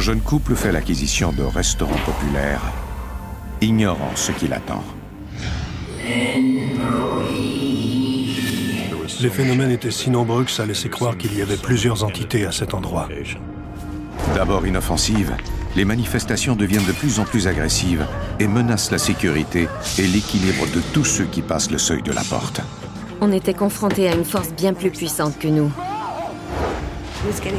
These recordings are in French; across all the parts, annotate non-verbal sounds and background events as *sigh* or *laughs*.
Un jeune couple fait l'acquisition d'un restaurant populaire, ignorant ce qui l'attend. Les phénomènes étaient si nombreux que ça laissait croire qu'il y avait plusieurs entités à cet endroit. D'abord inoffensives, les manifestations deviennent de plus en plus agressives et menacent la sécurité et l'équilibre de tous ceux qui passent le seuil de la porte. On était confrontés à une force bien plus puissante que nous.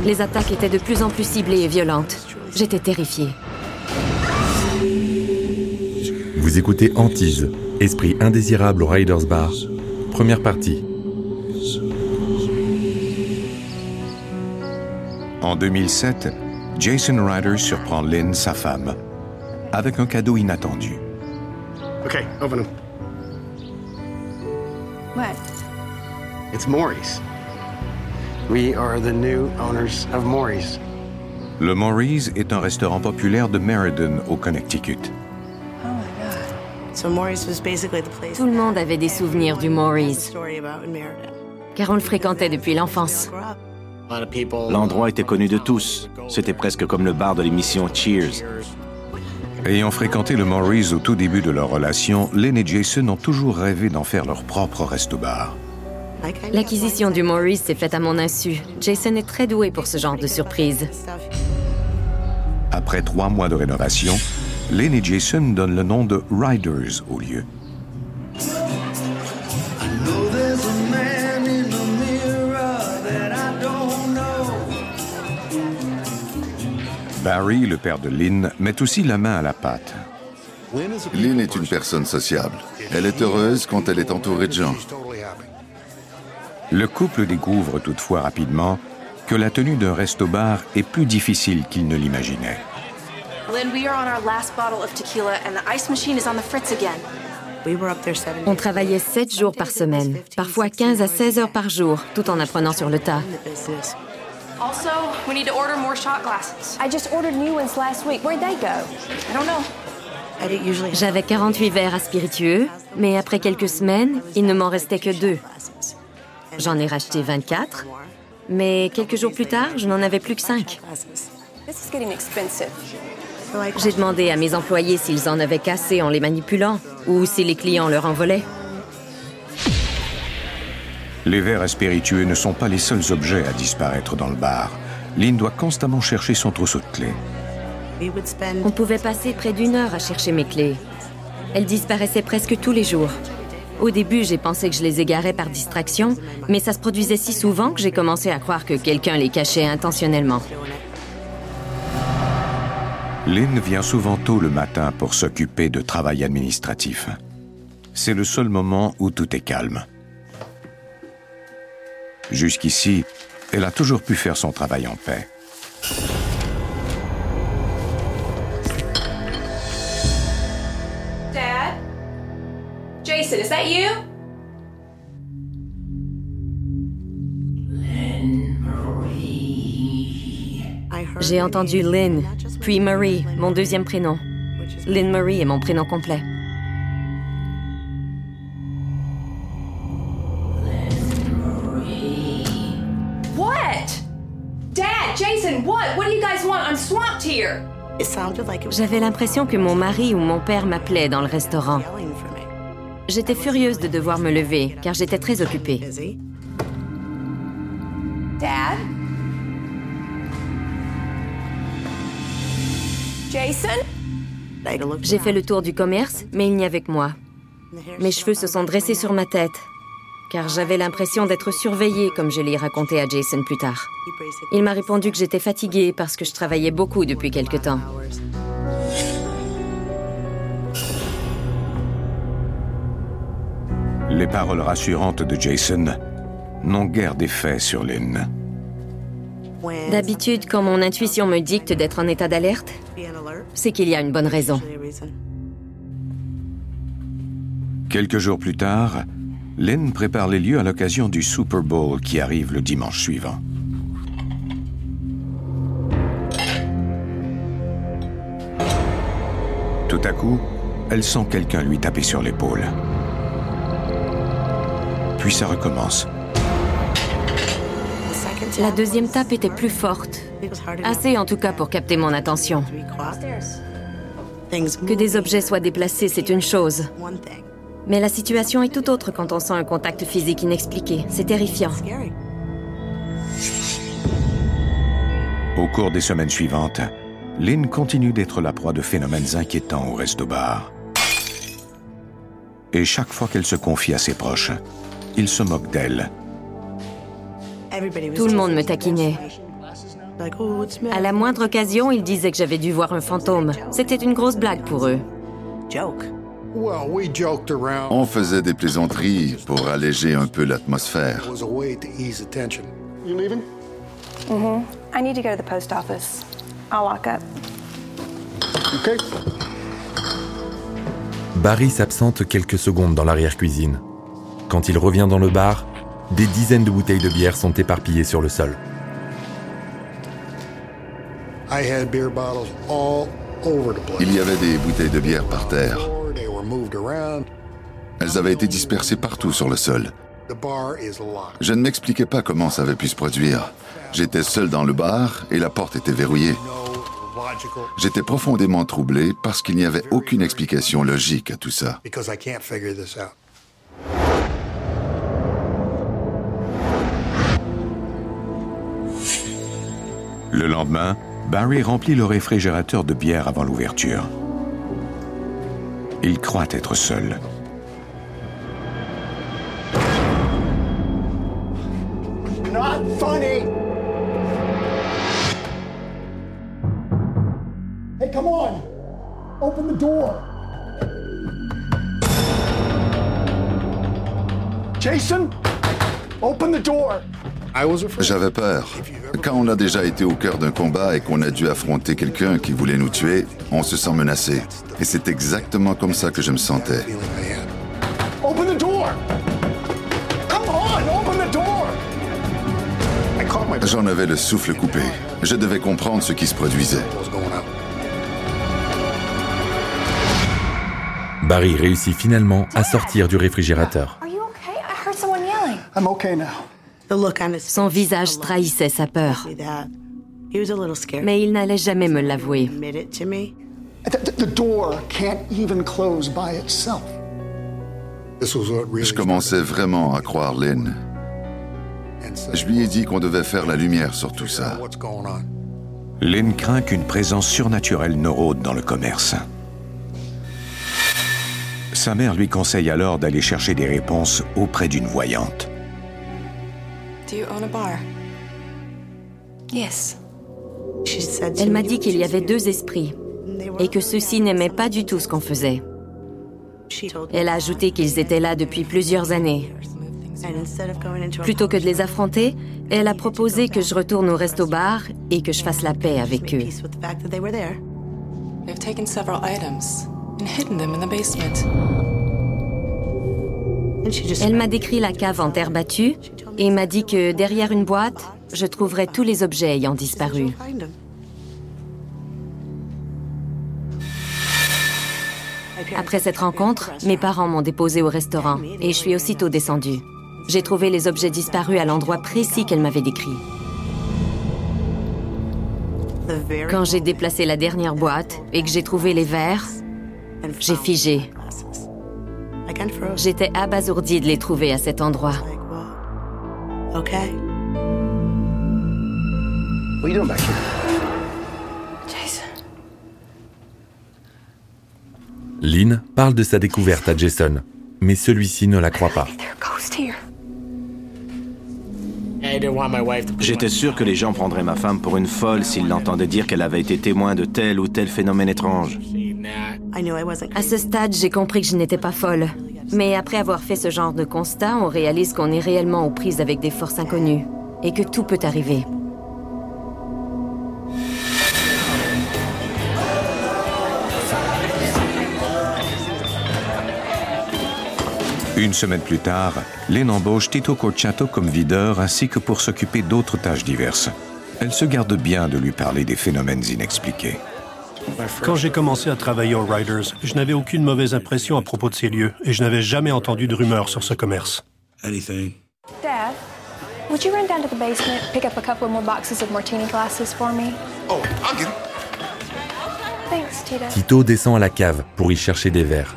Les attaques étaient de plus en plus ciblées et violentes. J'étais terrifiée. Vous écoutez Antise, esprit indésirable au Riders Bar, première partie. En 2007, Jason Ryder surprend Lynn, sa femme, avec un cadeau inattendu. Okay, open. What? It's Maury's. We are the new owners of Maury's. Le Maury's est un restaurant populaire de Meriden, au Connecticut. Oh my god. So Maurice was basically the place. Tout le monde avait des souvenirs du Maurice, Story about in Meriden. car on le fréquentait depuis l'enfance. Grow up. A lot of people. L'endroit était connu de tous. C'était presque comme le bar de l'émission Cheers. Ayant fréquenté le Maury's au tout début de leur relation, Lynn et Jason ont toujours rêvé d'en faire leur propre resto-bar. L'acquisition du Maurice s'est faite à mon insu. Jason est très doué pour ce genre de surprise. Après trois mois de rénovation, Lynn et Jason donnent le nom de Riders au lieu. Barry, le père de Lynn, met aussi la main à la pâte. Lynn est une personne sociable. Elle est heureuse quand elle est entourée de gens. Le couple découvre toutefois rapidement que la tenue d'un resto-bar est plus difficile qu'il ne l'imaginait. On travaillait 7 jours par semaine, parfois 15 à 16 heures par jour, tout en apprenant sur le tas. in the business? Also, we need to order more shot glasses. I just ordered new ones last week. Where'd they go? I don't know. I didn't usually have J'avais 48 verres à spiritueux, mais après quelques semaines, il ne m'en restait que deux. J'en ai racheté 24, mais quelques jours plus tard, je n'en avais plus que 5. Glasses. This is getting expensive. So I J'ai demandé à mes employés s'ils en avaient cassé en les manipulant ou si les clients leur en volaient. Les verres à spiritueux ne sont pas les seuls objets à disparaître dans le bar. Lynn doit constamment chercher son trousseau de clés. On pouvait passer près d'une heure à chercher mes clés. Elles disparaissaient presque tous les jours. Au début, j'ai pensé que je les égarais par distraction, mais ça se produisait si souvent que j'ai commencé à croire que quelqu'un les cachait intentionnellement. Lynn vient souvent tôt le matin pour s'occuper de travail administratif. C'est le seul moment où tout est calme. Jusqu'ici, elle a toujours pu faire son travail en paix. J'ai entendu Lynn, puis Marie, mon deuxième prénom. Lynn Marie est mon prénom complet. What? Dad, Jason, what? What do you guys want? I'm swamped here. it sounded like it was J'avais l'impression que mon mari ou mon père m'appelait dans le restaurant. J'étais furieuse de devoir me lever, car j'étais très occupée. Dad? J'ai fait le tour du commerce, mais il n'y avait que moi. Mes cheveux se sont dressés sur ma tête, car j'avais l'impression d'être surveillée, comme je l'ai raconté à Jason plus tard. Il m'a répondu que j'étais fatiguée parce que je travaillais beaucoup depuis quelque temps. Les paroles rassurantes de Jason n'ont guère d'effet sur Lynn. D'habitude, quand mon intuition me dicte d'être en état d'alerte, c'est qu'il y a une bonne raison. Quelques jours plus tard, Lynn prépare les lieux à l'occasion du Super Bowl qui arrive le dimanche suivant. Tout à coup, elle sent quelqu'un lui taper sur l'épaule. Puis ça recommence. La deuxième tape était plus forte. Assez en tout cas pour capter mon attention. Que des objets soient déplacés, c'est une chose. Mais la situation est tout autre quand on sent un contact physique inexpliqué. C'est terrifiant. Au cours des semaines suivantes, Lynn continue d'être la proie de phénomènes inquiétants au resto-bar. Et chaque fois qu'elle se confie à ses proches, ils se moquent d'elle. Tout le monde me taquinait. À la moindre occasion, ils disaient que j'avais dû voir un fantôme. C'était une grosse blague pour eux. On faisait des plaisanteries pour alléger un peu l'atmosphère. Mm-hmm. I need to go to the post office. I'll lock up. Barry s'absente quelques secondes dans l'arrière-cuisine. Quand il revient dans le bar, des dizaines de bouteilles de bière sont éparpillées sur le sol. Il y avait des bouteilles de bière par terre. Elles avaient été dispersées partout sur le sol. Je ne m'expliquais pas comment ça avait pu se produire. J'étais seul dans le bar et la porte était verrouillée. J'étais profondément troublé parce qu'il n'y avait aucune explication logique à tout ça. Le lendemain, Barry remplit le réfrigérateur de bière avant l'ouverture. Il croit être seul. Hey, come on. Open the door. Jason, open the door. J'avais peur. Quand on a déjà été au cœur d'un combat et qu'on a dû affronter quelqu'un qui voulait nous tuer, on se sent menacé. Et c'est exactement comme ça que je me sentais. Open the door. Come on, open the door. J'en avais le souffle coupé. Je devais comprendre ce qui se produisait. Barry réussit finalement à sortir du réfrigérateur. Son visage trahissait sa peur. Mais il n'allait jamais me l'avouer. The, the door can't even close by itself. Je commençais vraiment à croire Lynn. Je lui ai dit qu'on devait faire la lumière sur tout ça. Lynn craint qu'une présence surnaturelle ne rôde dans le commerce. Sa mère lui conseille alors d'aller chercher des réponses auprès d'une voyante. Do you own a bar? Yes. Elle m'a dit qu'il y avait deux esprits et que ceux-ci n'aimaient pas du tout ce qu'on faisait. Elle a ajouté qu'ils étaient là depuis plusieurs années. Plutôt que de les affronter, elle a proposé que je retourne au resto-bar et que je fasse la paix avec eux. Elle m'a décrit la cave en terre battue et m'a dit que derrière une boîte, je trouverais tous les objets ayant disparu. Après cette rencontre, mes parents m'ont déposé au restaurant et je suis aussitôt descendue. J'ai trouvé les objets disparus à l'endroit précis qu'elle m'avait décrit. Quand j'ai déplacé la dernière boîte et que j'ai trouvé les verres, j'ai figé. J'étais abasourdie de les trouver à cet endroit. OK. What are you doing back here? Jason. Lynn parle de sa découverte à Jason, mais celui-ci ne la croit pas. J'étais sûr que les gens prendraient ma femme pour une folle s'ils l'entendaient dire qu'elle avait été témoin de tel ou tel phénomène étrange. À ce stade, j'ai compris que je n'étais pas folle. Mais après avoir fait ce genre de constat, on réalise qu'on est réellement aux prises avec des forces inconnues et que tout peut arriver. Une semaine plus tard, Lynn embauche Tito Corciato comme videur ainsi que pour s'occuper d'autres tâches diverses. Elle se garde bien de lui parler des phénomènes inexpliqués. Quand j'ai commencé à travailler aux Riders, je n'avais aucune mauvaise impression à propos de ces lieux et je n'avais jamais entendu de rumeurs sur ce commerce. Dad, would you run down to the basement, pick up a couple more boxes of martini glasses for me? Oh, I'll get Thanks, Tito. Tito descend à la cave pour y chercher des verres.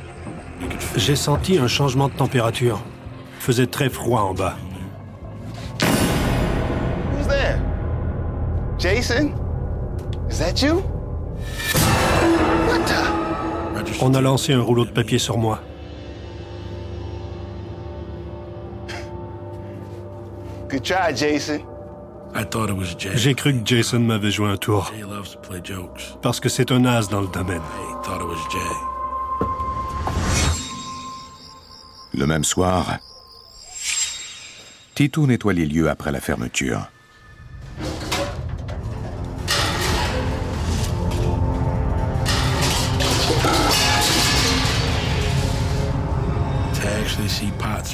J'ai senti un changement de température. Il faisait très froid en bas. Who's there? Jason? Is that you? On a lancé un rouleau de papier sur moi. Good try, Jason. J'ai cru que Jason m'avait joué un tour. Parce que c'est un as dans le domaine. Le même soir, Tito nettoie les lieux après la fermeture.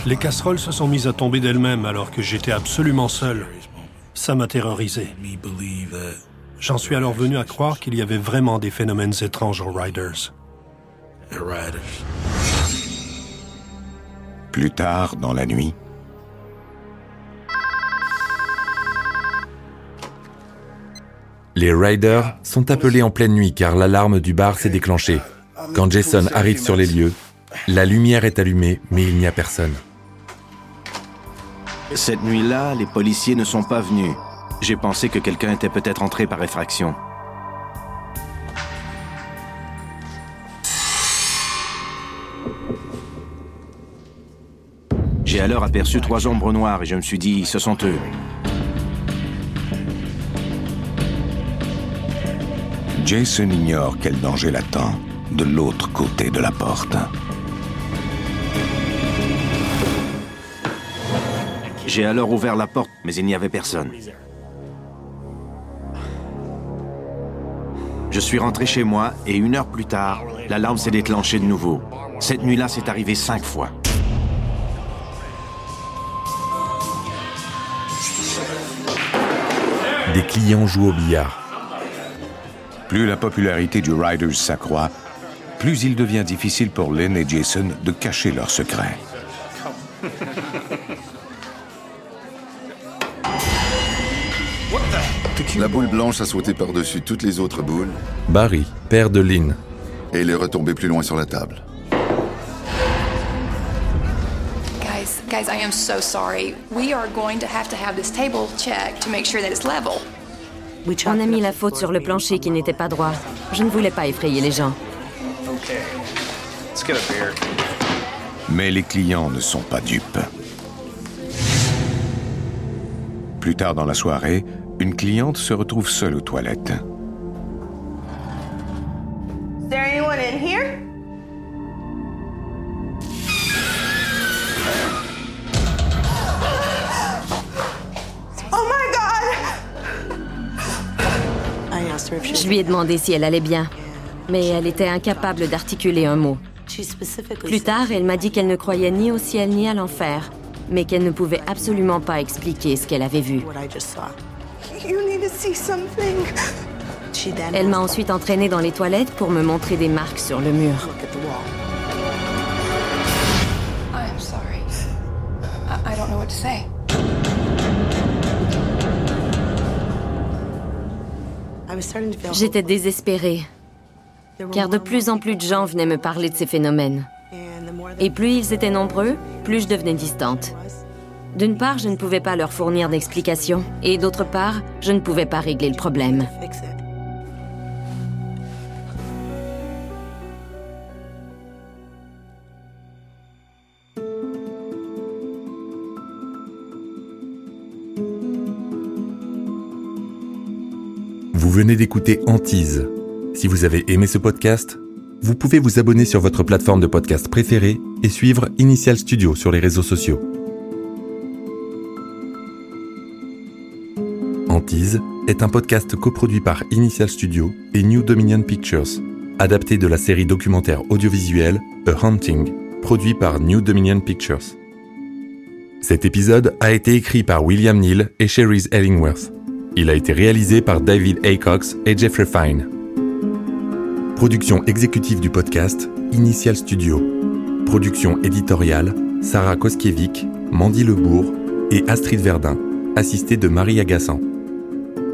Les casseroles se sont mises à tomber d'elles-mêmes alors que j'étais absolument seul. Ça m'a terrorisé. J'en suis alors venu à croire qu'il y avait vraiment des phénomènes étranges aux Riders. Plus tard, dans la nuit, Les Riders sont appelés en pleine nuit car l'alarme du bar s'est déclenchée. Quand Jason arrive sur les lieux, la lumière est allumée mais il n'y a personne. Cette nuit-là, les policiers ne sont pas venus. J'ai pensé que quelqu'un était peut-être entré par effraction. J'ai alors aperçu trois ombres noires et je me suis dit, ce sont eux. Jason ignore quel danger l'attend de l'autre côté de la porte. J'ai alors ouvert la porte, mais il n'y avait personne. Je suis rentré chez moi et une heure plus tard, l'alarme s'est déclenchée de nouveau. Cette nuit-là, c'est arrivé cinq fois. Des clients jouent au billard. Plus la popularité du Riders s'accroît, plus il devient difficile pour Lynn et Jason de cacher leurs secrets. *laughs* La boule blanche a sauté par-dessus toutes les autres boules Barry, père de Lynn. et il est retombé plus loin sur la table. Guys, guys, I am so sorry. We are going to have to have this table checked to make sure that it's level. On a mis la faute sur le plancher qui n'était pas droit. Je ne voulais pas effrayer les gens. Okay. Let's get a beer. Mais les clients ne sont pas dupes. Plus tard dans la soirée, une cliente se retrouve seule aux toilettes. Is there anyone in here? Oh my god! Je lui ai demandé si elle allait bien, mais elle était incapable d'articuler un mot. Plus tard, elle m'a dit qu'elle ne croyait ni au ciel ni à l'enfer, mais qu'elle ne pouvait absolument pas expliquer ce qu'elle avait vu. Elle m'a ensuite entraînée dans les toilettes pour me montrer des marques sur le mur. J'étais désespérée, car de plus en plus de gens venaient me parler de ces phénomènes. Et plus ils étaient nombreux, plus je devenais distante. D'une part, je ne pouvais pas leur fournir d'explications, et d'autre part, je ne pouvais pas régler le problème. Vous venez d'écouter Antise. Si vous avez aimé ce podcast, vous pouvez vous abonner sur votre plateforme de podcast préférée et suivre Initial Studio sur les réseaux sociaux. Est un podcast coproduit par Initial Studio et New Dominion Pictures, adapté de la série documentaire audiovisuelle A Hunting produit par New Dominion Pictures. Cet épisode a été écrit par William Neal et Cherise Ellingworth. Il a été réalisé par David Aycox et Jeffrey Fine. Production exécutive du podcast, Initial Studio. Production éditoriale, Sarah Koskiewicz, Mandy Lebourg et Astrid Verdun, assistée de Marie Agassan.